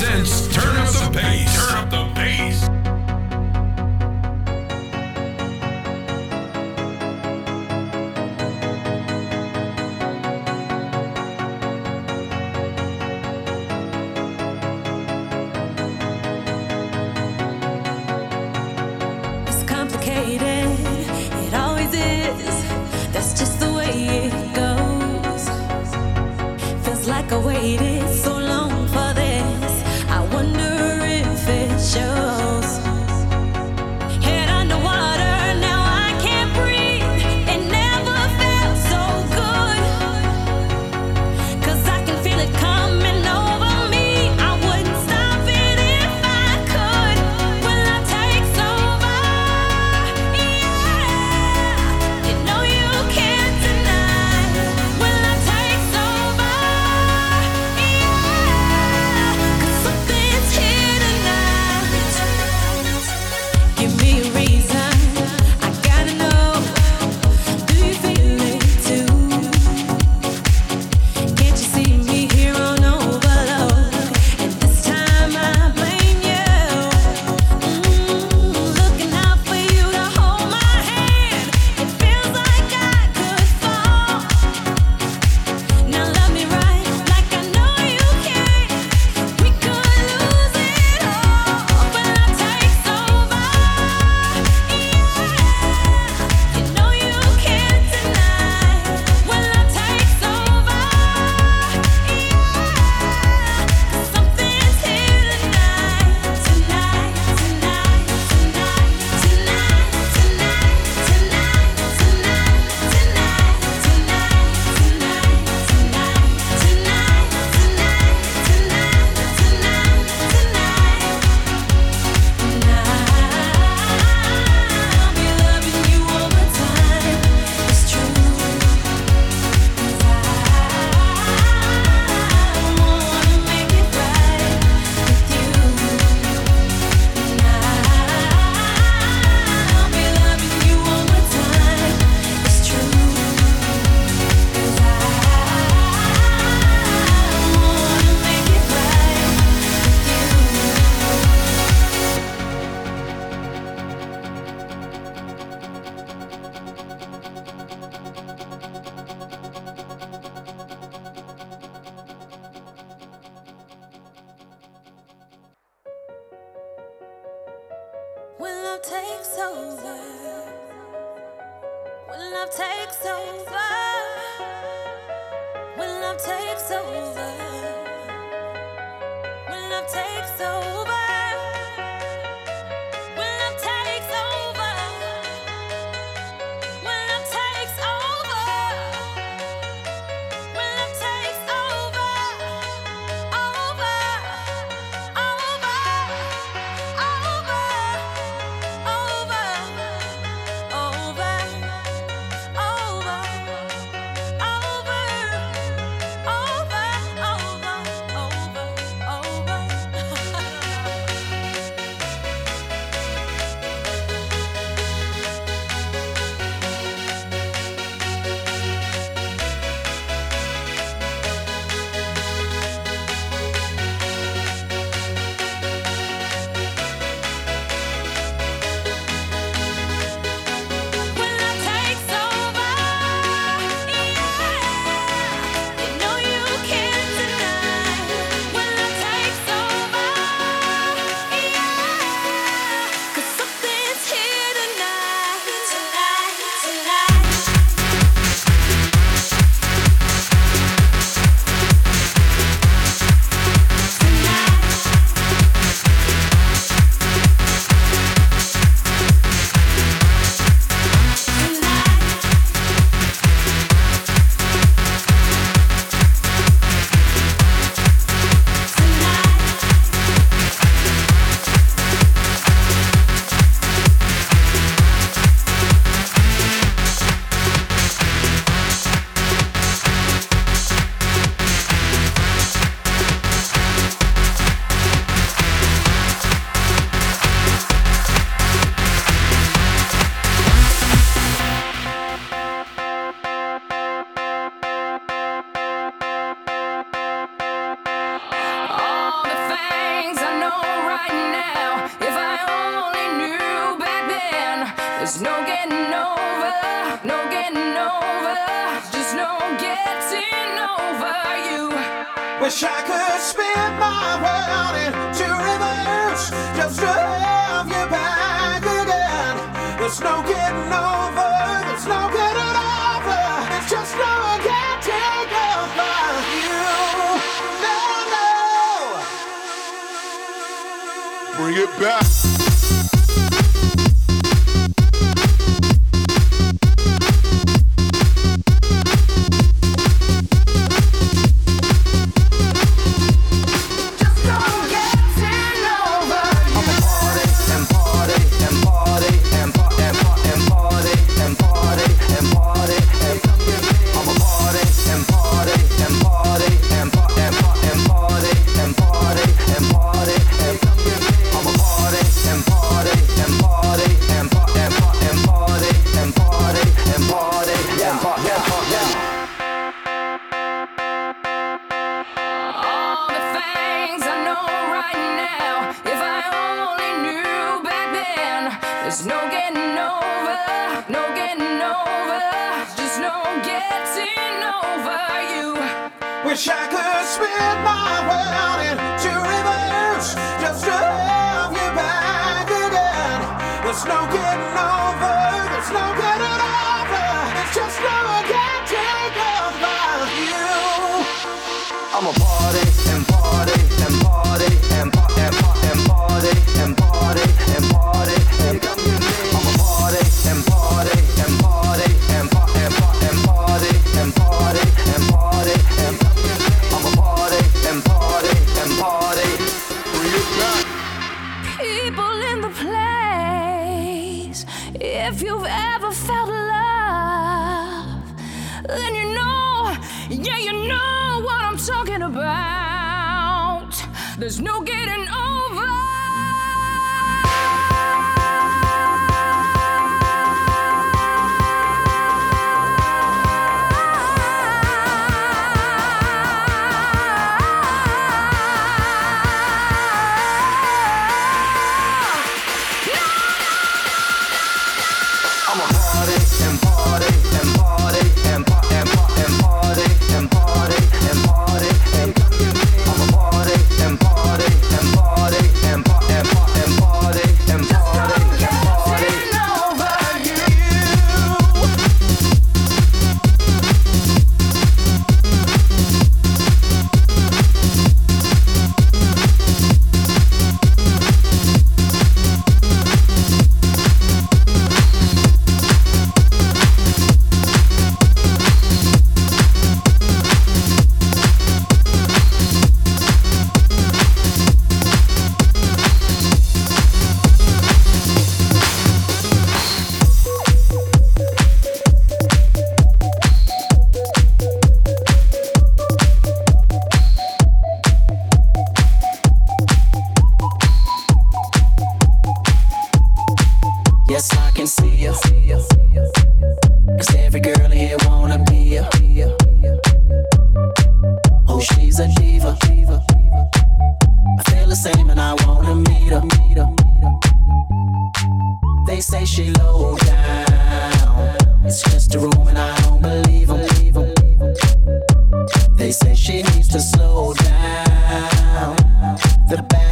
presents Turn Up the Bass.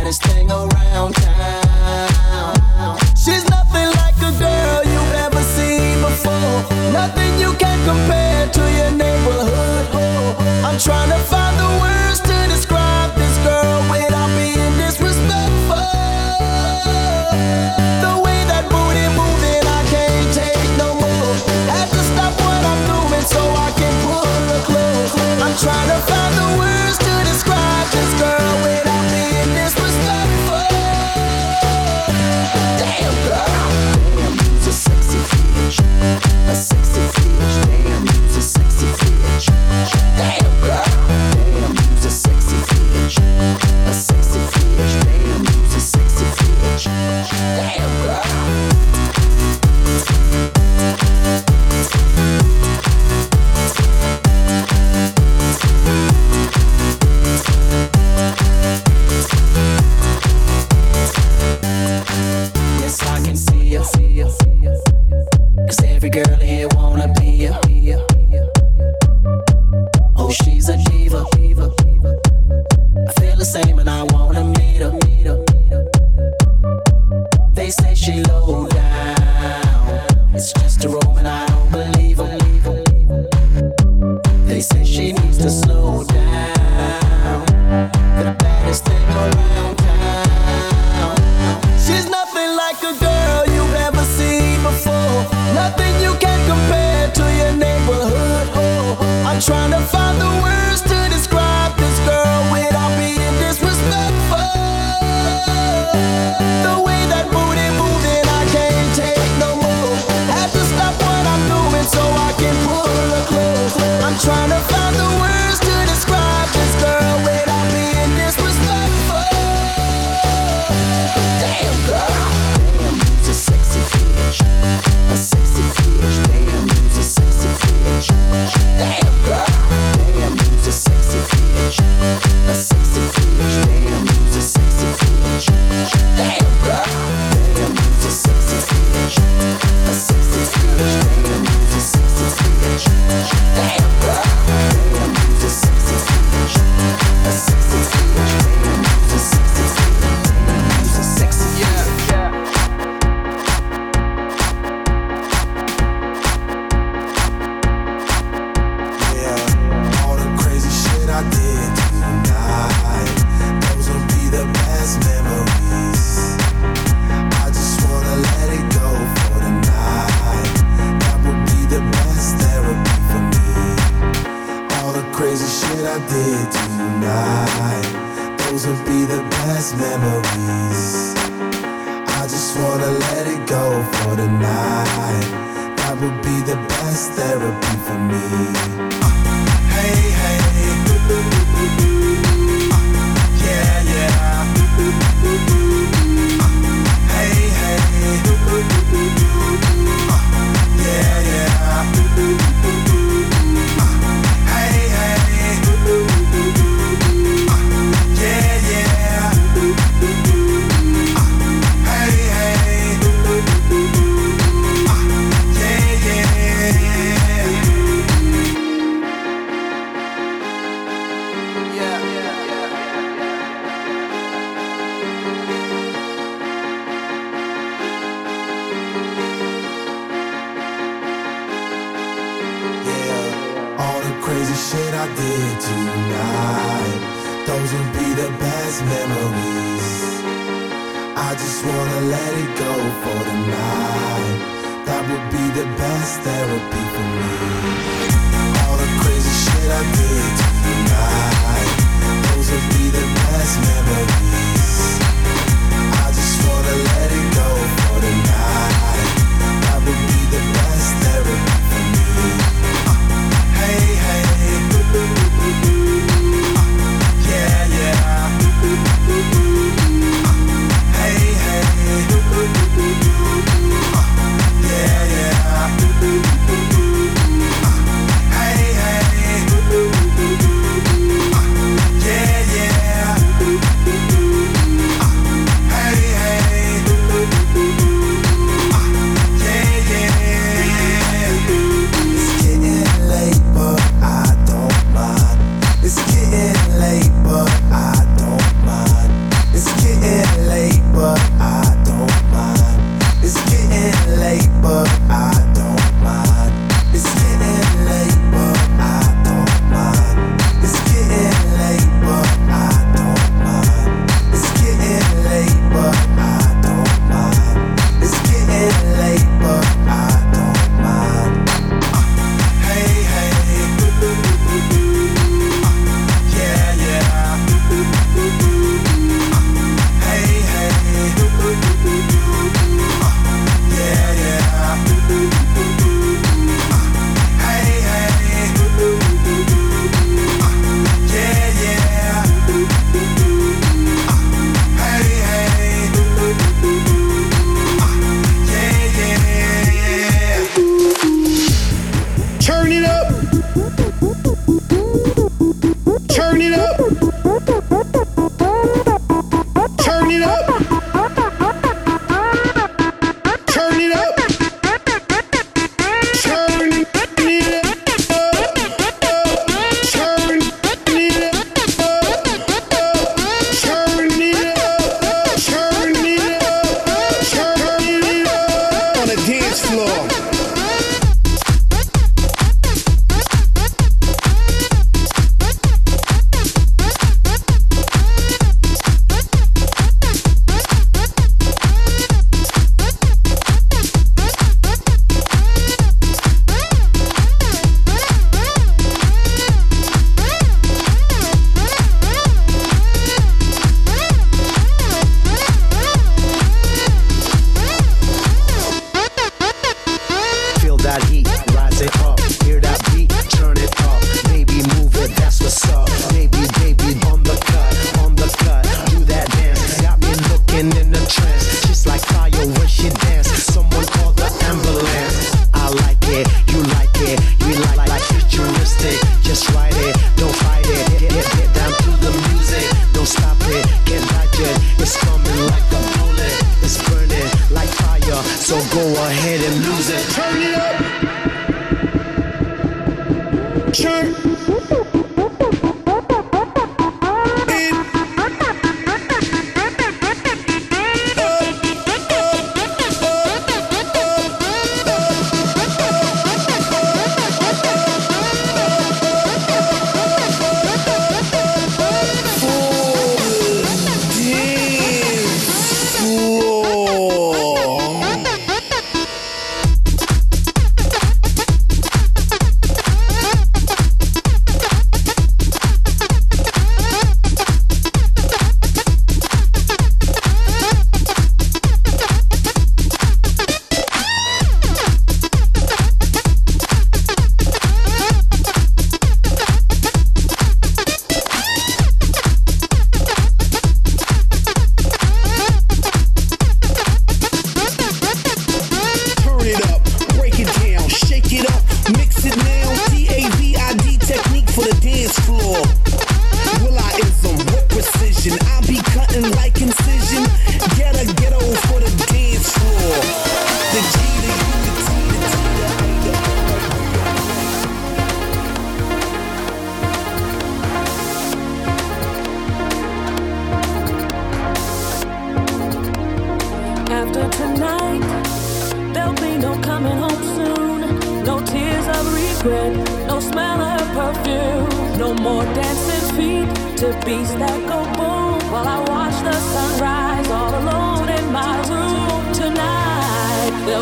hottest thing around town. She's nothing like a girl you've ever seen before. Nothing you can compare to your neighborhood. Oh, I'm trying to find the words to describe this girl without being disrespectful. The way that booty moving, I can't take no more. Had to stop what I'm doing so I can pull her close. I'm trying to find the words.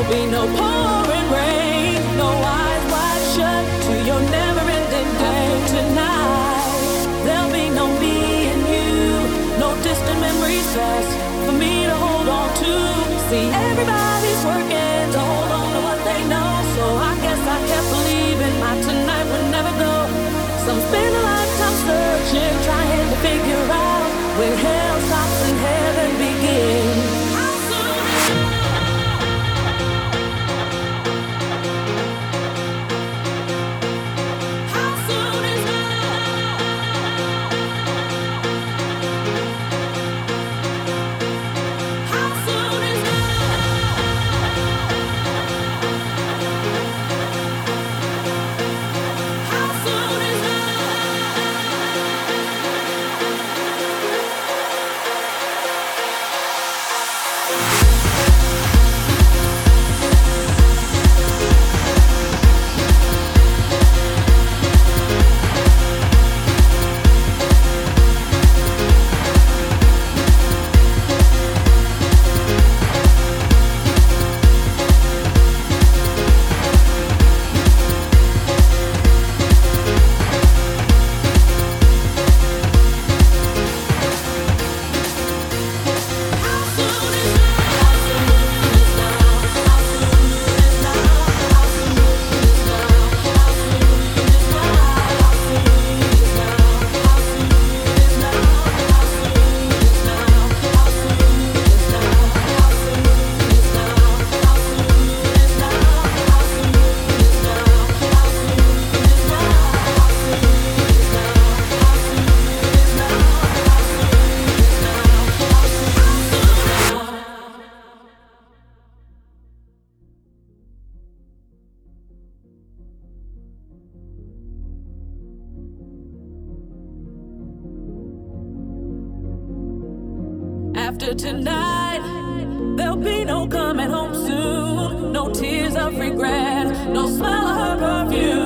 Be no pouring no smell of her perfume.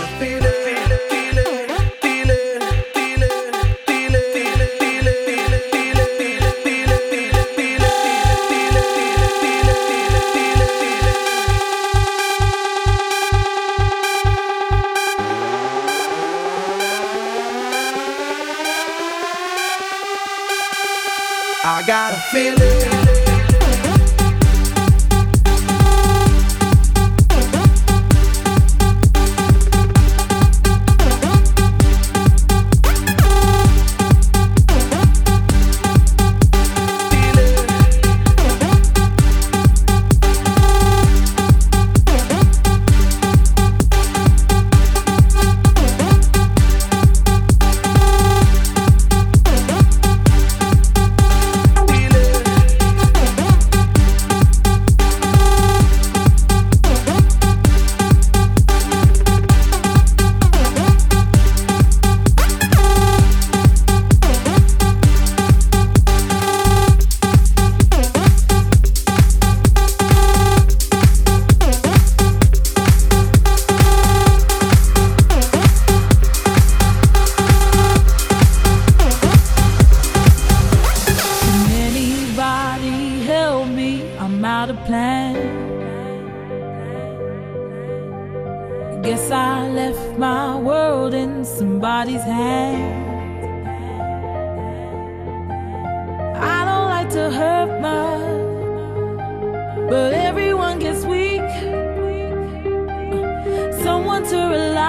feel it. to rely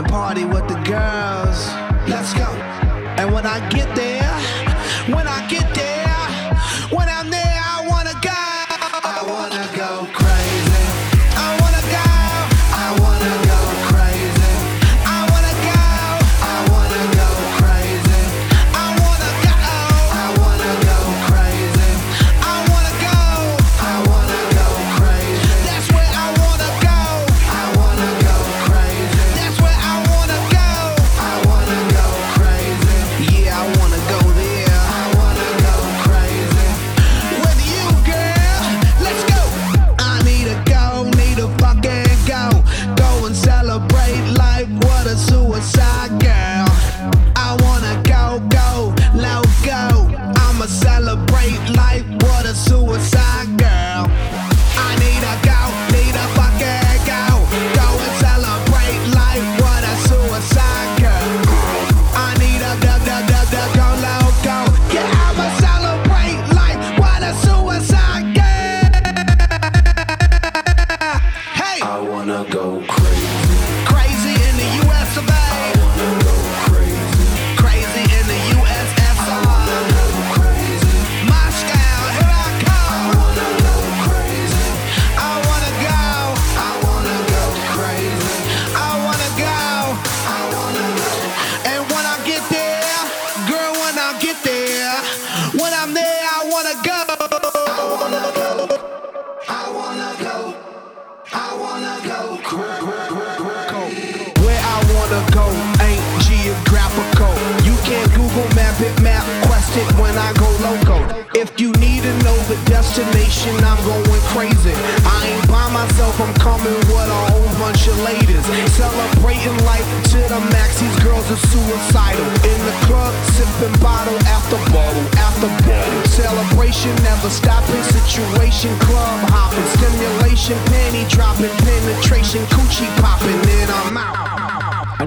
and party with the girls. Let's go. And when I get there, when I get there.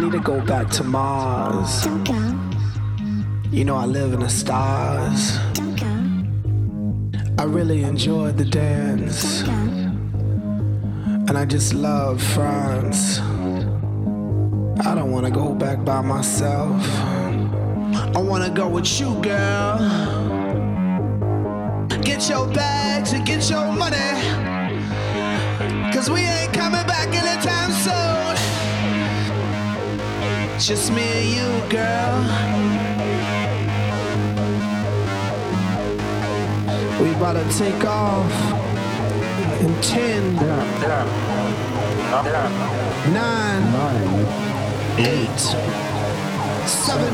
need to go back to Mars. Don't go. You know I live in the stars. Don't go. I really enjoyed the dance. And I just love France. I don't wanna go back by myself. I wanna go with you, girl. Get your bags and get your money. Cause we ain't coming back anytime soon. Just me and you, girl. We about to take off in ten, nine, eight, seven,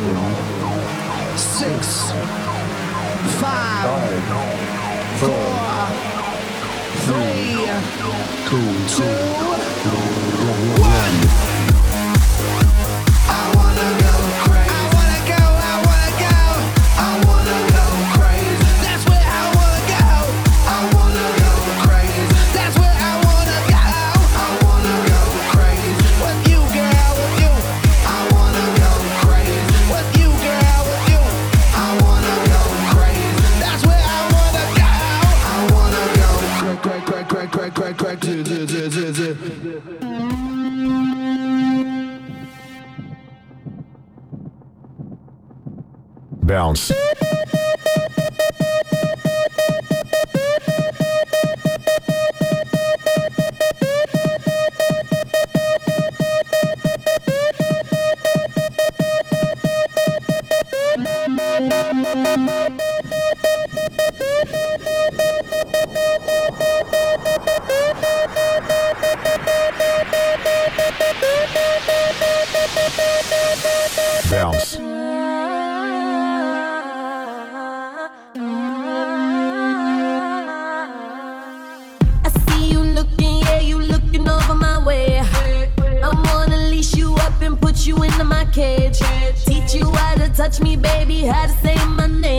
six, five, four, three, two, one. bounce. you into my cage. Teach you how to touch me, baby, how to say my name.